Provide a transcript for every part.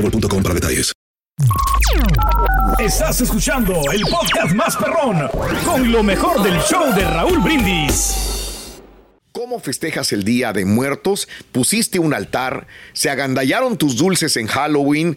boostmobile.com para detalles. Estás escuchando el podcast más perrón con lo mejor del show de Raúl Brindis. ¿Cómo festejas el Día de Muertos? ¿Pusiste un altar? ¿Se agandallaron tus dulces en Halloween?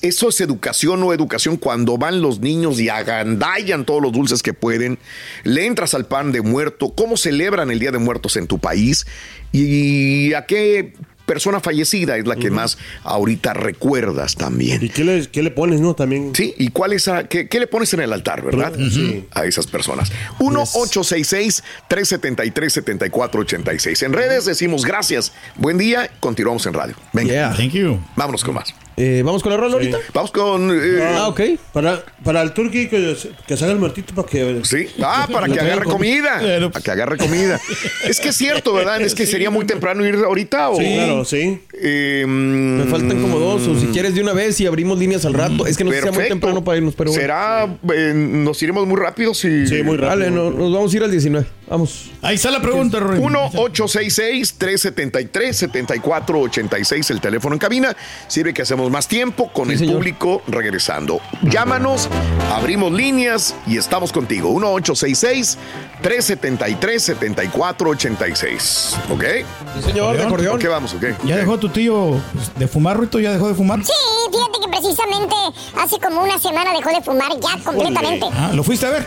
¿Eso es educación o educación cuando van los niños y agandallan todos los dulces que pueden? ¿Le entras al pan de muerto? ¿Cómo celebran el Día de Muertos en tu país? ¿Y a qué persona fallecida es la que más ahorita recuerdas también? ¿Y qué le, qué le pones, no? También. Sí, ¿y cuál es a- qué, qué le pones en el altar, verdad? Sí. A esas personas. 1-866-373-7486. En redes decimos gracias, buen día, continuamos en radio. Venga. Yeah. Thank you. Vámonos con más. Eh, ¿Vamos con la rola ahorita? Vamos con. eh, Ah, ok. Para, para el turqui que, que se haga el muertito para que. Sí, ah, para que agarre comida. Para que agarre comida. Es que es cierto, ¿verdad? Es que sería muy temprano ir ahorita o. Sí, claro, sí. Eh, Me faltan como dos, o si quieres de una vez y abrimos líneas al rato. Es que no sé si sea muy temprano para irnos, pero bueno. Será. eh, nos iremos muy rápido si. Sí, muy rápido. Dale, no- nos vamos a ir al 19. Vamos. Ahí está la pregunta, Rory. 1-866-373-7486, el teléfono en cabina. Sirve que hacemos más tiempo con Sí, el señor. público regresando. Llámanos, abrimos líneas y estamos contigo. 1-866-373-7486. ¿Ok? Sí, señor, de acordeón. ¿Qué vamos? ¿Ya dejó tu tío de fumar, Rito? ¿Ya dejó de fumar? Sí, fíjate que precisamente hace como una semana dejó de fumar ya completamente. Ah, ¿Lo fuiste a ver?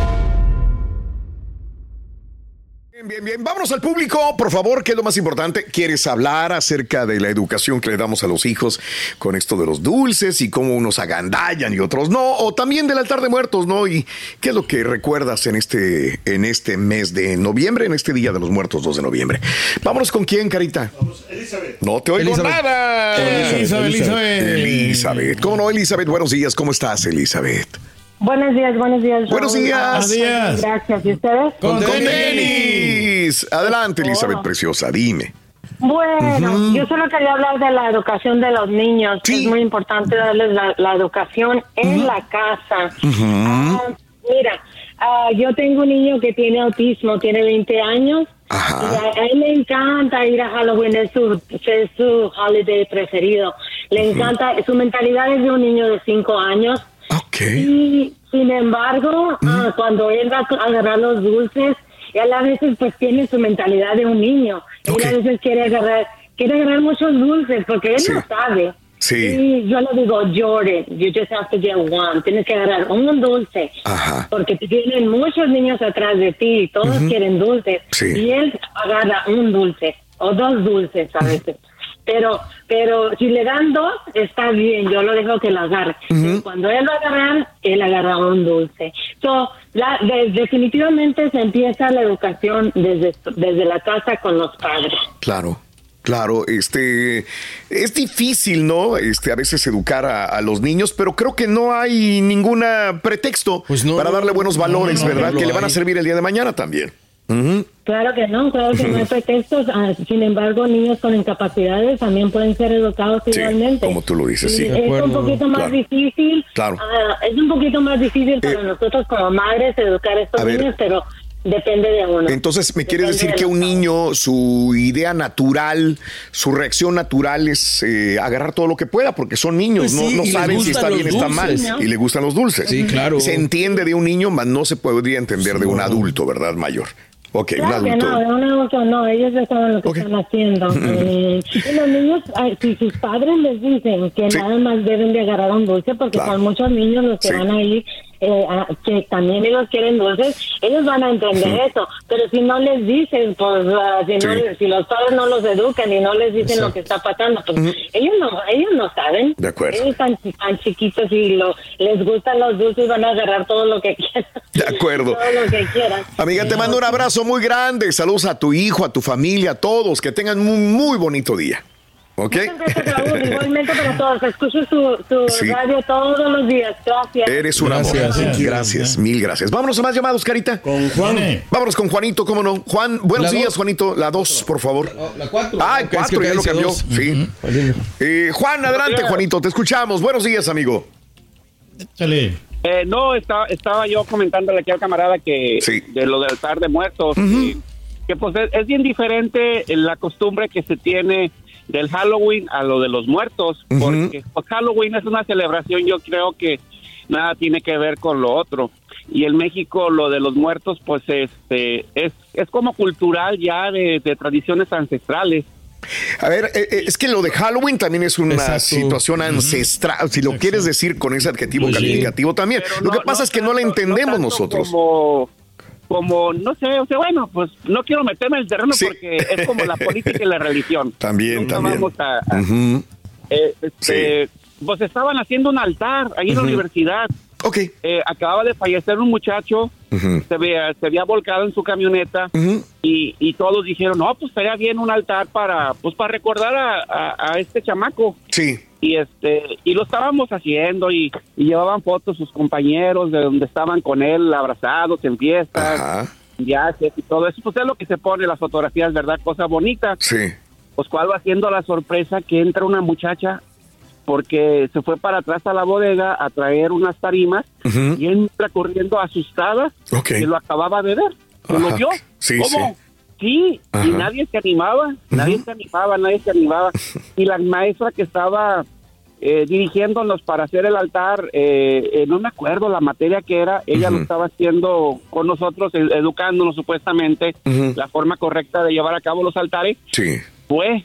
Bien, bien. Vámonos al público, por favor, ¿qué es lo más importante? ¿Quieres hablar acerca de la educación que le damos a los hijos con esto de los dulces y cómo unos agandallan y otros no? O también del altar de muertos, ¿no? ¿Y qué es lo que recuerdas en este, en este mes de noviembre, en este Día de los Muertos, 2 de noviembre? Vámonos con quién, Carita. No te oigo Elizabeth. nada. Elizabeth, Elizabeth. Elizabeth. ¿Cómo no, Elizabeth? Buenos días. ¿Cómo estás, Elizabeth? Buenos días, buenos días. Buenos días. Buenos días. Gracias. ¿Y ustedes? Con, Con tenis. tenis. Adelante, Elizabeth, Oh. preciosa. Dime. Bueno, yo solo quería hablar de la educación de los niños. Sí. Es muy importante darles la, la educación en la casa. Ah, mira, ah, yo tengo un niño que tiene autismo, tiene 20 años. Ajá. Y a, él le encanta ir a Halloween, es su, es su holiday preferido. Le encanta, su mentalidad es de un niño de 5 años. Ok. Y sin embargo, ah, cuando él va a agarrar los dulces, él a veces pues tiene su mentalidad de un niño. Ok. Él a veces quiere agarrar, quiere agarrar muchos dulces porque él Sí. no sabe. Sí. Y yo le digo, Jordan, you just have to get one. Tienes que agarrar un dulce. Ajá. Porque tienen muchos niños atrás de ti y todos quieren dulces. Sí. Y él agarra un dulce o dos dulces a veces. Pero, pero si le dan dos, está bien, yo lo dejo que lo agarre. Pero Cuando él va a agarrar, él agarra un dulce. So, la, de- definitivamente se empieza la educación desde, desde la casa con los padres. Claro. Claro, este es difícil, ¿no? Este a veces educar a, a los niños, pero creo que no hay ningún pretexto Pues no, para darle buenos valores, no, no, ¿verdad? no que le lo van a servir el día de mañana también. Ujú. Claro que no, claro que no hay pretextos. Ah, sin embargo, niños con incapacidades también pueden ser educados Sí, igualmente. como tú lo dices, sí. Es un poquito más claro. difícil. Claro. ah, es un poquito más difícil para Eh, nosotros como madres educar a estos a ver. niños, pero depende de uno. Entonces, ¿me quieres Depende decir de que un padres. niño, su idea natural, su reacción natural es eh, agarrar todo lo que pueda? Porque son niños, Pues no, sí, saben si está bien o está mal. Y le gustan los dulces. Sí, claro. Se entiende de un niño, mas no se podría entender de un adulto, ¿verdad? Mayor. Ok, un Claro que adulto. no, un adulto no, ellos ya saben lo que están haciendo. Eh, y los niños, si sus padres les dicen que Sí. nada más deben de agarrar un dulce, porque Claro. son muchos niños los que Sí. van a ir, eh, a- que también ellos quieren dulces, ellos van a entender eso. Pero si no les dicen, pues, ah, si, no Sí. si los padres no los educan y no les dicen lo que está pasando, pues ellos no ellos no saben. De acuerdo. Ellos están tan chiquitos y lo, les gustan los dulces, van a agarrar todo lo que quieran. De acuerdo. todo lo que quieran. Amiga, te mando un abrazo muy grande. Saludos a tu hijo, a tu familia, a todos. Que tengan un muy bonito día. ¿Ok? Muchas gracias, Raúl. Igualmente para todos. Escucho su, su Sí. radio todos los días. Gracias. Eres un Gracias, amor. thank you. Gracias, mil gracias. Vámonos a más llamados, Carita. Con Juan. Vámonos con Juanito, ¿cómo no? Juan, buenos La días, dos. Juanito. La dos, por favor. La 4. Ah, el cuatro, ya lo cambió. Sí. Eh, Juan, adelante, Juanito. Te escuchamos. Buenos días, amigo. Échale. Eh, no, estaba, estaba yo comentándole aquí al camarada que Sí. de lo del altar de muertos, que, que, pues es, es bien diferente la costumbre que se tiene del Halloween a lo de los muertos, porque pues, Halloween es una celebración, yo creo que nada tiene que ver con lo otro. Y en México lo de los muertos, pues este es, es como cultural ya de, de tradiciones ancestrales. A ver, eh, eh, es que lo de Halloween también es una Exacto. situación ancestral, si lo quieres decir con ese adjetivo Pues sí. calificativo también. Pero lo que no- pasa no es que no la entendemos tanto nosotros. Como, como, no sé, o sea, bueno, pues no quiero meterme en el terreno Sí. porque es como la política y la religión. También, Nunca también. Vamos a, a- Ujú. eh, este, Pues estaban haciendo un altar ahí en la Ujú. universidad. Ok. Eh, acababa de fallecer un muchacho, se, había, se había volcado en su camioneta y, y todos dijeron, no, pues estaría bien un altar para, pues para recordar a, a- a este chamaco Sí. y este y lo estábamos haciendo y, y llevaban fotos sus compañeros de donde estaban con él abrazados en fiestas Ajá. en viajes y todo eso pues es lo que se pone las fotografías verdad cosa bonita Sí. pues cuál va haciendo la sorpresa que entra una muchacha porque se fue para atrás a la bodega a traer unas tarimas Ujú. y entra corriendo asustada Ok. que lo acababa de ver lo vio Sí, ¿Cómo? sí. Y nadie se animaba, nadie se animaba, nadie se animaba. Y la maestra que estaba eh, dirigiéndonos para hacer el altar, eh, eh, no me acuerdo la materia que era, ella lo estaba haciendo con nosotros, ed- educándonos supuestamente la forma correcta de llevar a cabo los altares, Sí. fue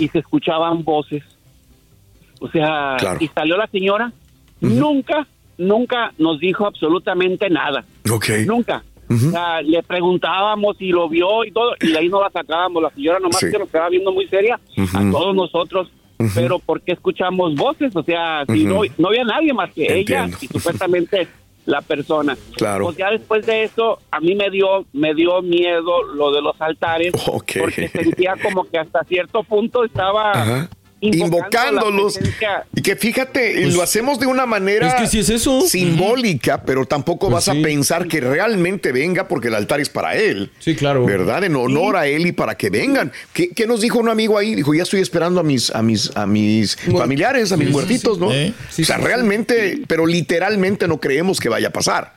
y se escuchaban voces. O sea, Claro. y salió la señora, nunca, nunca nos dijo absolutamente nada. Ok. Nunca. O sea, le preguntábamos y lo vio y todo, y de ahí no la sacábamos. La señora nomás Sí. que nos quedaba viendo muy seria a todos nosotros. Pero ¿por qué escuchamos voces? O sea, si no, no había nadie más que Entiendo. ella y supuestamente la persona. Claro. Pues ya después de eso, a mí me dio, me dio miedo lo de los altares. Ok. Porque sentía como que hasta cierto punto estaba Invocándolos. Y que fíjate, Pues, lo hacemos de una manera es que sí es eso. simbólica, pero tampoco Pues vas sí. a pensar que realmente venga porque el altar es para él. Sí, claro. ¿Verdad? En honor a él y para que vengan. ¿Qué, qué nos dijo un amigo ahí? Dijo, ya estoy esperando a mis, a mis, a mis familiares, a mis Sí, muertitos, sí. ¿no? Eh, sí, o sea, sí, sí. realmente, pero literalmente no creemos que vaya a pasar.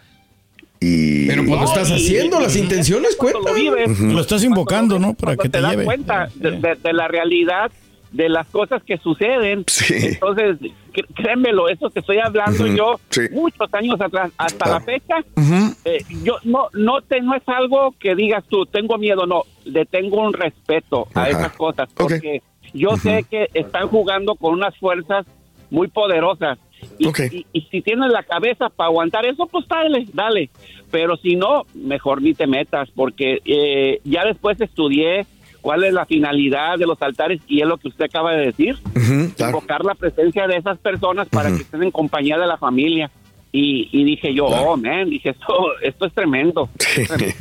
Y Pero cuando estás y- haciendo las intenciones, Cuando cuenta. lo vives, Lo estás invocando, ¿no? Para que te das lleve. cuenta de, de- de la realidad de las cosas que suceden. Sí. Entonces, cr- créemelo, eso que estoy hablando yo sí. muchos años atrás, hasta Ah. la fecha, Ujú. eh, yo no no te, no es algo que digas tú, tengo miedo, no, le tengo un respeto a Ajá. esas cosas, porque yo sé que están jugando con unas fuerzas muy poderosas. Y- y si tienes la cabeza para aguantar eso, pues dale, dale. Pero si no, mejor ni te metas, porque eh, ya después estudié cuál es la finalidad de los altares y es lo que usted acaba de decir, claro. invocar la presencia de esas personas para que estén en compañía de la familia. Y, y dije yo, oh, man, dije, esto, esto es tremendo.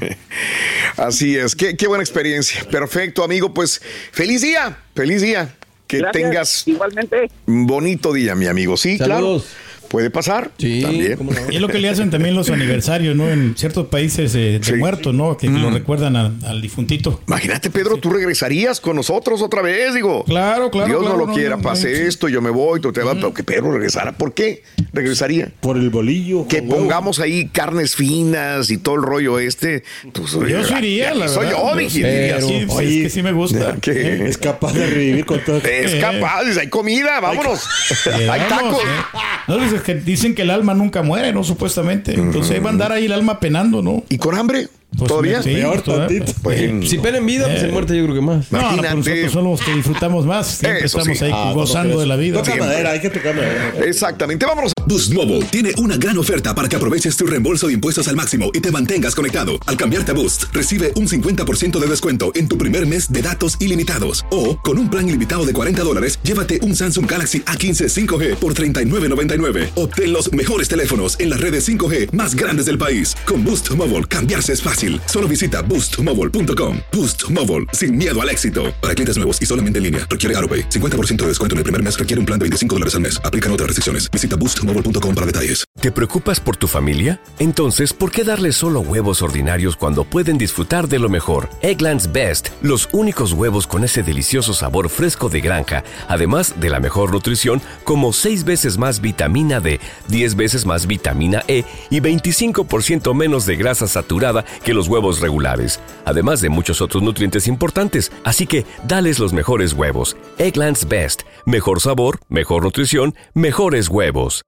Así es, qué, qué buena experiencia. Perfecto, amigo. Pues feliz día, feliz día. Que Gracias. tengas Igualmente. un bonito día, mi amigo. Sí, Saludos. claro. Puede pasar. Sí, también. no. Y es lo que le hacen también los aniversarios, ¿no? En ciertos países eh, de Sí. muertos, ¿no? Que lo recuerdan a- al difuntito. Imagínate, Pedro, tú regresarías con nosotros otra vez, digo. Claro, claro, Dios claro, no lo no, quiera, no, pase esto, yo me voy, tú te vas, pero que Pedro regresara. ¿Por qué regresaría? Por el bolillo. Que huevo. pongamos ahí carnes finas y todo el rollo este. Pues, Yo sí iría, la Soy verdad. yo, dije. Pero- Sí, sí, Oye, es que sí me gusta. ¿qué? ¿eh? Es capaz de revivir con todo. Es capaz, hay comida, vámonos. Hay tacos. ¿eh? No, dices que dicen que el alma nunca muere, ¿no? Supuestamente. Entonces ahí va a andar ahí el alma penando, ¿no? ¿Y con hambre? Pues, ¿Todavía? sí, Peor todavía. Bueno. Si pena en vida, pues en muerte yo creo que más. No, pero nosotros somos los que disfrutamos más. Siempre Eso estamos sí. ahí Ah, ¿cómo gozando de la vida. Toca madera, hay que tocar madera. Exactamente. Vámonos. Boost Mobile tiene una gran oferta para que aproveches tu reembolso de impuestos al máximo y te mantengas conectado. Al cambiarte a Boost, recibe un 50% de descuento en tu primer mes de datos ilimitados. O, con un plan ilimitado de 40 dólares, llévate un Samsung Galaxy A15 5G por $39.99. Obtén los mejores teléfonos en las redes 5G más grandes del país. Con Boost Mobile, cambiarse es fácil. Solo visita boostmobile.com. Boost Mobile, sin miedo al éxito. Para clientes nuevos y solamente en línea, requiere AroPay. 50% de descuento en el primer mes requiere un plan de 25 dólares al mes. Aplican otras restricciones. Visita boostmobile.com para detalles. ¿Te preocupas por tu familia? Entonces, ¿por qué darles solo huevos ordinarios cuando pueden disfrutar de lo mejor? Eggland's Best, los únicos huevos con ese delicioso sabor fresco de granja, además de la mejor nutrición, como 6 veces más vitamina D, 10 veces más vitamina E y 25% menos de grasa saturada que los huevos regulares, además de muchos otros nutrientes importantes. Así que, dales los mejores huevos. Eggland's Best, mejor sabor, mejor nutrición, mejores huevos.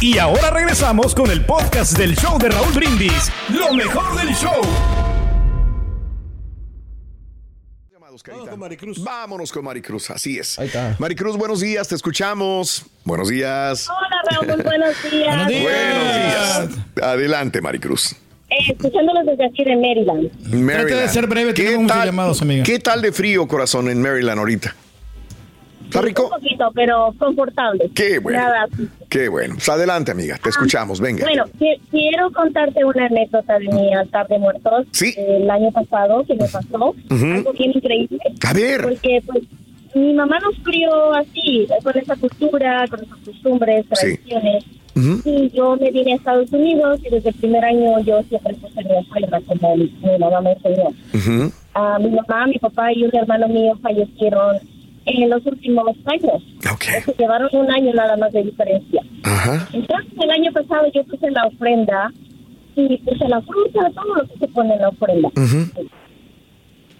Y ahora regresamos con el podcast del show de Raúl Brindis. Lo mejor del show. Vamos con Maricruz. Vámonos con Maricruz, así es. Ahí está. Maricruz, buenos días, te escuchamos. Buenos días. Hola, Raúl, buenos días. Buenos días. Buenos días. Adelante, Maricruz. Eh, escuchándolos desde aquí de Maryland. Maryland. de ser breve, ¿Qué tenemos muchos tal- llamados, amiga. ¿Qué tal de frío, corazón, en Maryland ahorita? ¿Está Un rico? poquito, pero confortable. Qué bueno. Nada. Qué bueno. Pues adelante, amiga, te escuchamos, venga. Bueno, qui- quiero contarte una anécdota de mi altar de muertos Sí. el año pasado que me pasó. Ujú. Algo bien increíble. A ver. Porque pues mi mamá nos crió así, con esa cultura, con esas costumbres, Sí. tradiciones. Ujú. Y yo me vine a Estados Unidos y desde el primer año yo siempre puse mi ofrenda como mi, mi mamá me enseñó. Ujú. Ah, mi mamá, mi papá y un hermano mío fallecieron en los últimos años. Ok. Se llevaron un año nada más de diferencia. Ajá. Entonces el año pasado yo puse la ofrenda y puse la fruta, todo lo que se pone en la ofrenda.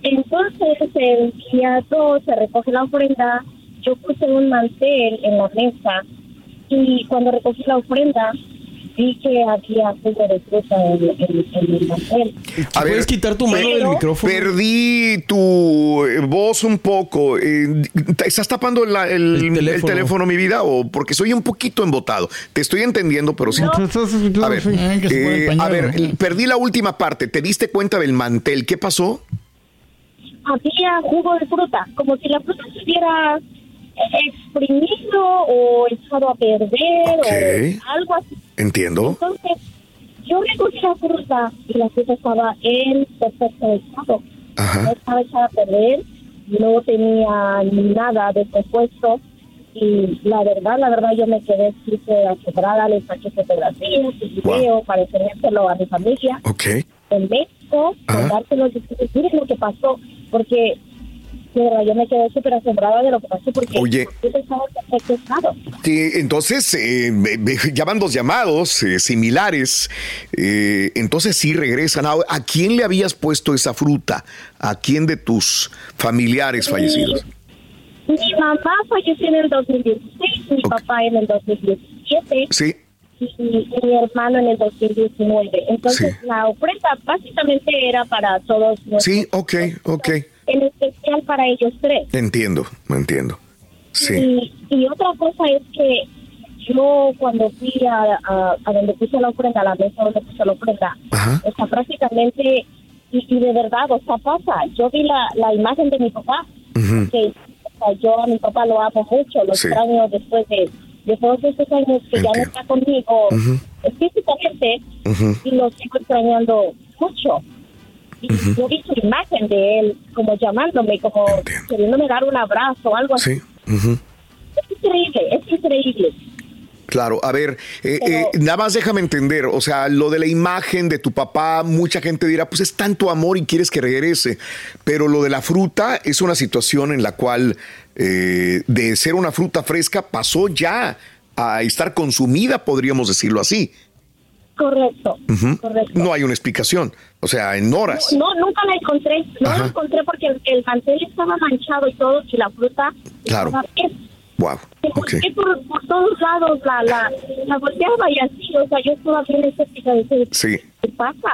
Entonces el día 2 se recoge la ofrenda, yo puse un mantel en la mesa y cuando recogí la ofrenda vi que había jugo de fruta en, en- en el mantel. A ver, ¿Puedes quitar tu mano del micrófono? Perdí tu eh, voz un poco. Eh, ¿Estás tapando la- el, El el teléfono. teléfono. mi vida? o Porque soy un poquito embotado. Te estoy entendiendo, pero sí. A ver, Eh, a ver, perdí la última parte. ¿Te diste cuenta del mantel? ¿Qué pasó? Había jugo de fruta, como si la fruta se hubiera exprimido o echado a perder Ok. o algo así. Entiendo. Entonces, yo recogí la fruta y la fruta estaba en perfecto estado. No Ajá. estaba echada a perder, no tenía nada descompuesto. Y la verdad, la verdad, yo me quedé súper quebrada, le saqué fotografías y Wow. video para enseñárselo a mi familia Ok. en México, Ajá. contártelo y decirles, miren lo que pasó, porque de yo me quedé súper asombrada de lo que pasó, porque Oye. yo perfecto estado. Sí, entonces, eh, ya van dos llamados eh, similares. eh, entonces sí regresan. ¿A, a quién le habías puesto esa fruta? ¿A quién de tus familiares fallecidos? Mi mamá falleció en el 2016, mi papá en el 2017 Sí. y mi hermano en el 2019. Entonces Sí. la ofrenda básicamente era para todos nuestros, Sí, ok, ok. Especial para ellos tres. Entiendo, entiendo. Sí. Y, y otra cosa es que yo cuando fui a, a, a donde puse la ofrenda, a la mesa donde puse la ofrenda, Ajá. sea, prácticamente, y, y de verdad, o sea, pasa, yo vi la, la imagen de mi papá, Ujú. que o sea, yo a mi papá lo amo mucho, lo Sí. extraño después de, de todos estos años que ya no Entiendo. está conmigo Ujú. físicamente, Ujú. y lo sigo extrañando mucho. Y yo vi su imagen de él como llamándome, como Entiendo. queriéndome dar un abrazo, algo así. Sí. Es increíble, es increíble. Claro, a ver, eh, Pero- eh, nada más déjame entender, o sea, lo de la imagen de tu papá, mucha gente dirá, pues es tanto amor y quieres que regrese, pero lo de la fruta es una situación en la cual eh, de ser una fruta fresca pasó ya a estar consumida, podríamos decirlo así. Correcto, Ujú. correcto. No hay una explicación, o sea, en horas. No, nunca la encontré. No Ajá. la encontré porque el, el mantel estaba manchado y todo, y la fruta Claro. estaba. Wow. porque por, por todos lados la, la, la volteaba y así, o sea, yo estaba bien escéptica de decir, Sí. ¿qué pasa?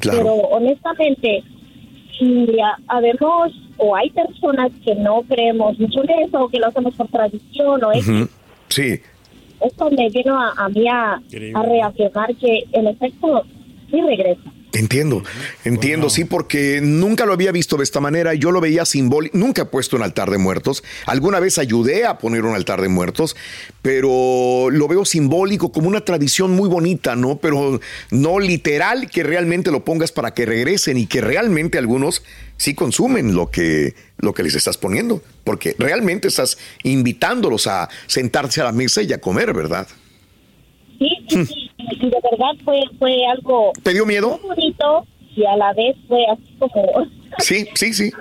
Claro. Pero honestamente, si ha- habemos o hay personas que no creemos mucho en eso, o que lo hacemos por tradición o X, Ujú. Sí. Esto me vino a, a mí a, a reafirmar que el efecto sí regresa. Entiendo, entiendo, sí, porque nunca lo había visto de esta manera. Yo lo veía simbólico. Nunca he puesto un altar de muertos. Alguna vez ayudé a poner un altar de muertos, pero lo veo simbólico, como una tradición muy bonita, ¿no? Pero no literal que realmente lo pongas para que regresen y que realmente algunos sí consumen lo que, lo que les estás poniendo, porque realmente estás invitándolos a sentarse a la mesa y a comer, ¿verdad? Sí, sí, sí, y de verdad fue, fue algo ¿Te dio miedo? muy bonito y a la vez fue así como, Sí, sí, sí.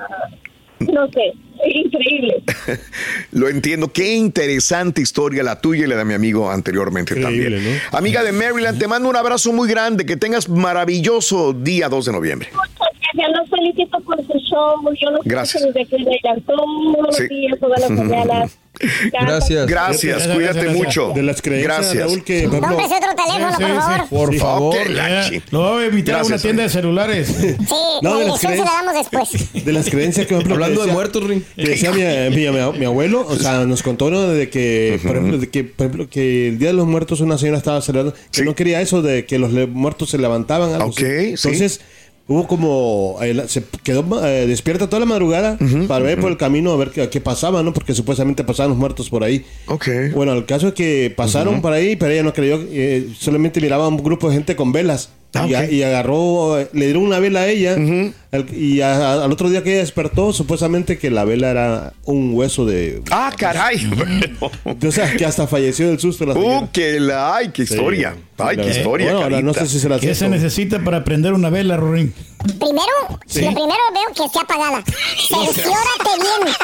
no sé, increíble. Lo entiendo. Qué interesante historia la tuya y la de mi amigo anteriormente también. Amiga de Maryland, te mando un abrazo muy grande. Que tengas maravilloso día 2 de noviembre. Ya los felicito por su show, yo los Gracias. desde que llegan todos los Sí. días, todas las mañanas. Gracias. Gracias, cuídate mucho. De las creencias, Gracias. Raúl, que, ejemplo, Cómprese otro teléfono, Sí, por favor. sí. Por Sí. favor. Ok, la chi- Lo voy a invitar a una tienda de celulares. Sí, No, la de las dirección se la creencias. damos después. de las creencias que, por ejemplo, Hablando de muertos, Ring. que decía mi, mi- mi- mi abuelo, o sea, nos contó uno de que, por ejemplo, de que, por ejemplo, que el Día de los Muertos una señora estaba celebrando, que no quería eso de que los muertos se levantaban. Algo Ok, así. sí. Hubo como, eh, se quedó eh, despierta toda la madrugada para ver por el camino a ver qué, qué pasaba, ¿no? Porque supuestamente pasaban los muertos por ahí. Ok. Bueno, el caso es que pasaron por ahí, pero ella no creyó, eh, solamente miraba a un grupo de gente con velas. Ah, y, a- ok. y agarró, le dieron una vela a ella. y a- a- al otro día que ella despertó, supuestamente que la vela era un hueso de. Ah, caray. O sea, que hasta falleció del susto la señora. Uh, que la, ay, qué historia. Ay, qué historia. bueno, ahora no sé si se la ¿Qué se necesita para prender una vela, Rorín? Primero, Sí. lo primero veo que esté apagada. Cerciórate bien.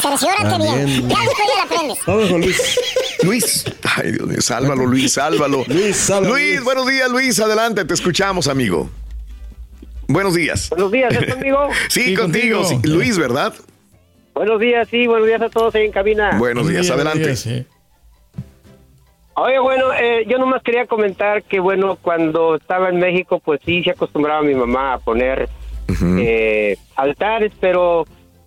Cerciórate bien. También. Ya después ya la prendes. Vamos con Luis. Luis. Ay, Dios mío, sálvalo, Luis, sálvalo. Luis, sálvalo, Luis, Luis. buenos días, Luis. Adelante, te escuchamos, amigo. Buenos días. Buenos días, ¿es conmigo? Sí, Sí, contigo. contigo. sí. Luis, ¿verdad? Buenos días, sí, buenos días a todos ahí en cabina. Buenos días, adelante. Sí. Oye, bueno, eh, yo nomás quería comentar que, bueno, cuando estaba en México, pues sí se acostumbraba mi mamá a poner eh, altares, pero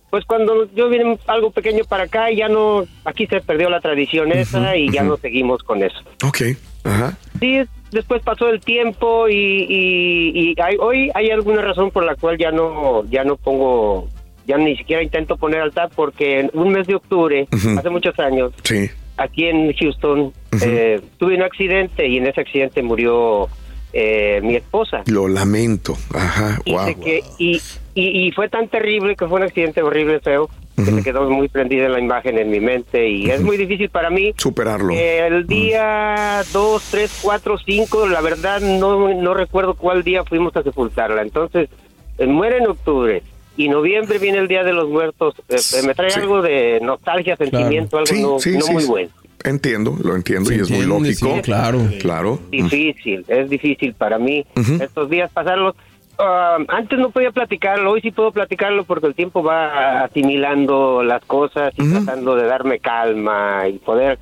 pues cuando yo vine algo pequeño para acá, ya no, aquí se perdió la tradición esa y ya no seguimos con eso. Ok. Ajá. Sí, después pasó el tiempo y, y, y hay- hoy hay alguna razón por la cual ya no, ya no pongo, ya ni siquiera intento poner altar porque en un mes de octubre, hace muchos años, Sí. aquí en Houston eh, tuve un accidente y en ese accidente murió eh, mi esposa. Lo lamento. Ajá. Y, Wow. que- y, y- y fue tan terrible que fue un accidente horrible, feo, que se quedó muy prendida la imagen en mi mente y es muy difícil para mí. Superarlo. El día 2, 3, 4, 5, la verdad no, no recuerdo cuál día fuimos a sepultarla. Entonces, eh, muere en octubre y noviembre viene el Día de los Muertos. Eh, eh, me trae Sí. algo de nostalgia, sentimiento, algo Sí, no, sí, no sí, muy bueno. Entiendo, lo entiendo y es muy lógico. sí, claro. Claro. difícil, es difícil para mí estos días pasarlos. Ah, antes no podía platicarlo, hoy sí puedo platicarlo porque el tiempo va asimilando las cosas y tratando de darme calma y poder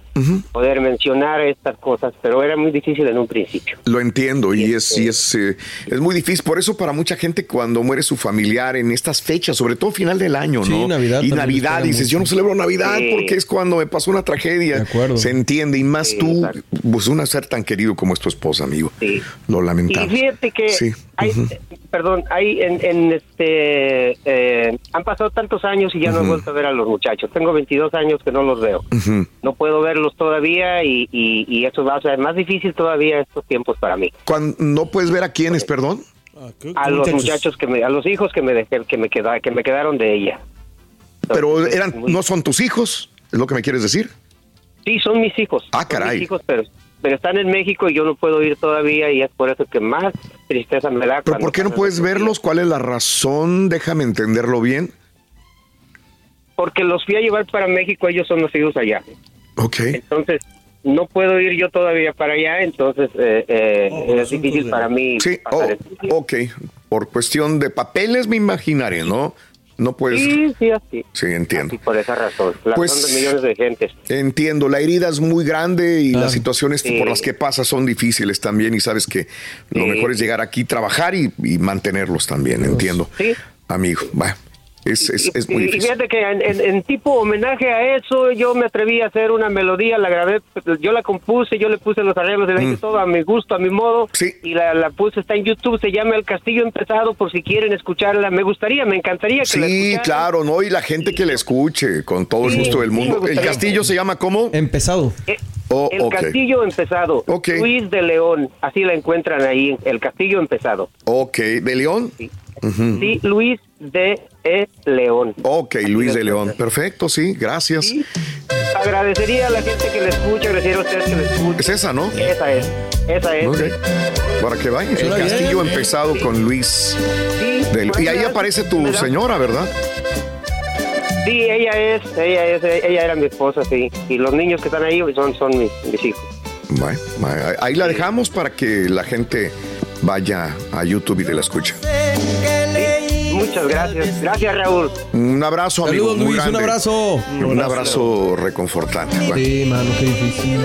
poder mencionar estas cosas, pero era muy difícil en un principio. Lo entiendo y es, y es, eh, es muy difícil. Por eso para mucha gente cuando muere su familiar en estas fechas, sobre todo final del año, Sí, ¿no? Navidad y Navidad, dices, mucho. yo no celebro Navidad Sí. porque es cuando me pasó una tragedia. De acuerdo. Se entiende y más Sí, tú, exacto. pues un ser tan querido como es tu esposa, amigo. Sí. Lo Y lamentamos. fíjate que Sí. hay, perdón, hay en, en este, eh, han pasado tantos años y ya no he vuelto a ver a los muchachos. Tengo 22 años que no los veo. No puedo verlos todavía y, y, y eso va a ser más difícil todavía estos tiempos para mí. Cuando, ¿No puedes ver a quiénes, perdón? Ah, ¿qué- A los muchachos que me, a los hijos que me dejé, que me queda, que me quedaron de ella. Pero eran, no son tus hijos, es lo que me quieres decir. Sí, son mis hijos. Ah, Son caray. mis hijos, pero, pero están en México y yo no puedo ir todavía y es por eso que más tristeza me da. Pero ¿por qué no puedes verlos? ¿Cuál es la razón? Déjame entenderlo bien. Porque los fui a llevar para México, ellos son nacidos allá. Ok. Entonces, no puedo ir yo todavía para allá, entonces eh, eh, Oh, por es difícil de- para mí Sí, pasar oh, este ok. Por cuestión de papeles me imaginaré, ¿no? No puedes. Sí, sí, así. Sí, entiendo. Y por esa razón. La Pues- razón de millones de gentes. Entiendo, la herida es muy grande y las situaciones Sí. por las que pasas son difíciles también y sabes que lo Sí. mejor es llegar aquí, trabajar y, y mantenerlos también, entiendo. Amigo, va, es, es, es muy y, y difícil. fíjate que en, en- en tipo homenaje a eso, yo me atreví a hacer una melodía, la grabé, yo la compuse, yo le puse los arreglos, le Mm. hice todo a mi gusto, a mi modo, y la, la puse, está en YouTube, se llama El Castillo Empezado, por si quieren escucharla. Me gustaría, me encantaría que la Sí, claro, ¿no? Y la gente que le escuche, con todo el Sí, gusto del sí, mundo. ¿El castillo se llama cómo? Empezado. Oh, El. Castillo Empezado, Luis de León, así la encuentran ahí, El Castillo Empezado. Ok, ¿de León? Sí, Luis de E. León. Ok, Luis de León. Perfecto, sí, gracias. Agradecería a la gente que le escucha, agradecería a ustedes que le escuchen. Es esa, ¿no? Esa es, esa es. Ok. Para que vayan. El castillo bien. empezado con Luis. de León. Y ahí aparece tu ¿verdad? señora, ¿verdad? Sí, ella es, ella es, ella era mi esposa, sí. Y los niños que están ahí son, son mis, mis hijos. Bueno, bueno, ahí la dejamos para que la gente vaya a YouTube y te la escuche. Muchas gracias. Gracias, Raúl. Un abrazo, amigo. Saludos, muy Luis, un abrazo. Un abrazo reconfortante. Sí, mano, qué difícil.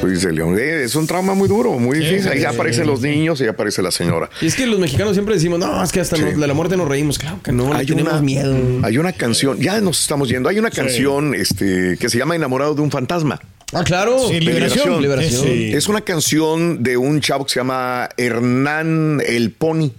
Luis de León. Eh, Es un trauma muy duro, muy difícil. Ahí sí, aparecen sí. los niños y aparece la señora. Y es que los mexicanos siempre decimos, no, es que hasta nos- de la muerte nos reímos. Claro que no, Hay tenemos una, miedo. hay una canción, ya nos estamos yendo, hay una canción este, que se llama Enamorado de un fantasma. Ah, claro. Sí, Liberación. Liberación. Sí. Es una canción de un chavo que se llama Hernán el Pony.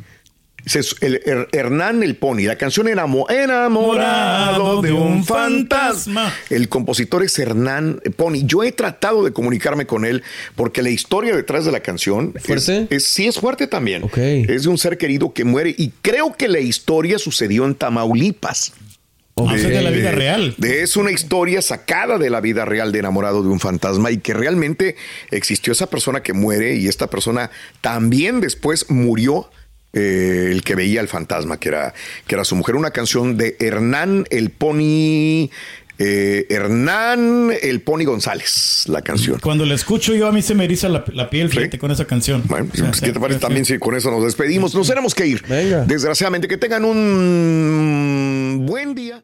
Se- el- Her- Hernán el Pony. La canción Enamo- Enamorado de un fantasma. El compositor es Hernán Pony. Yo he tratado de comunicarme con él porque la historia detrás de la canción es, es- sí es fuerte también. Es de un ser querido que muere y creo que la historia sucedió en Tamaulipas. O sea, de la vida real. de- es una historia sacada de la vida real de enamorado de un fantasma y que realmente existió esa persona que muere y esta persona también después murió. Eh, el que veía el fantasma, que era, que era su mujer. Una canción de Hernán el Pony. eh, Hernán el Pony González, la canción. Cuando la escucho yo a mí se me eriza la, la piel, fíjate, con esa canción. Bueno, pues, ¿qué te parece también si con eso nos despedimos? Nos tenemos que ir. Desgraciadamente, que tengan un buen día.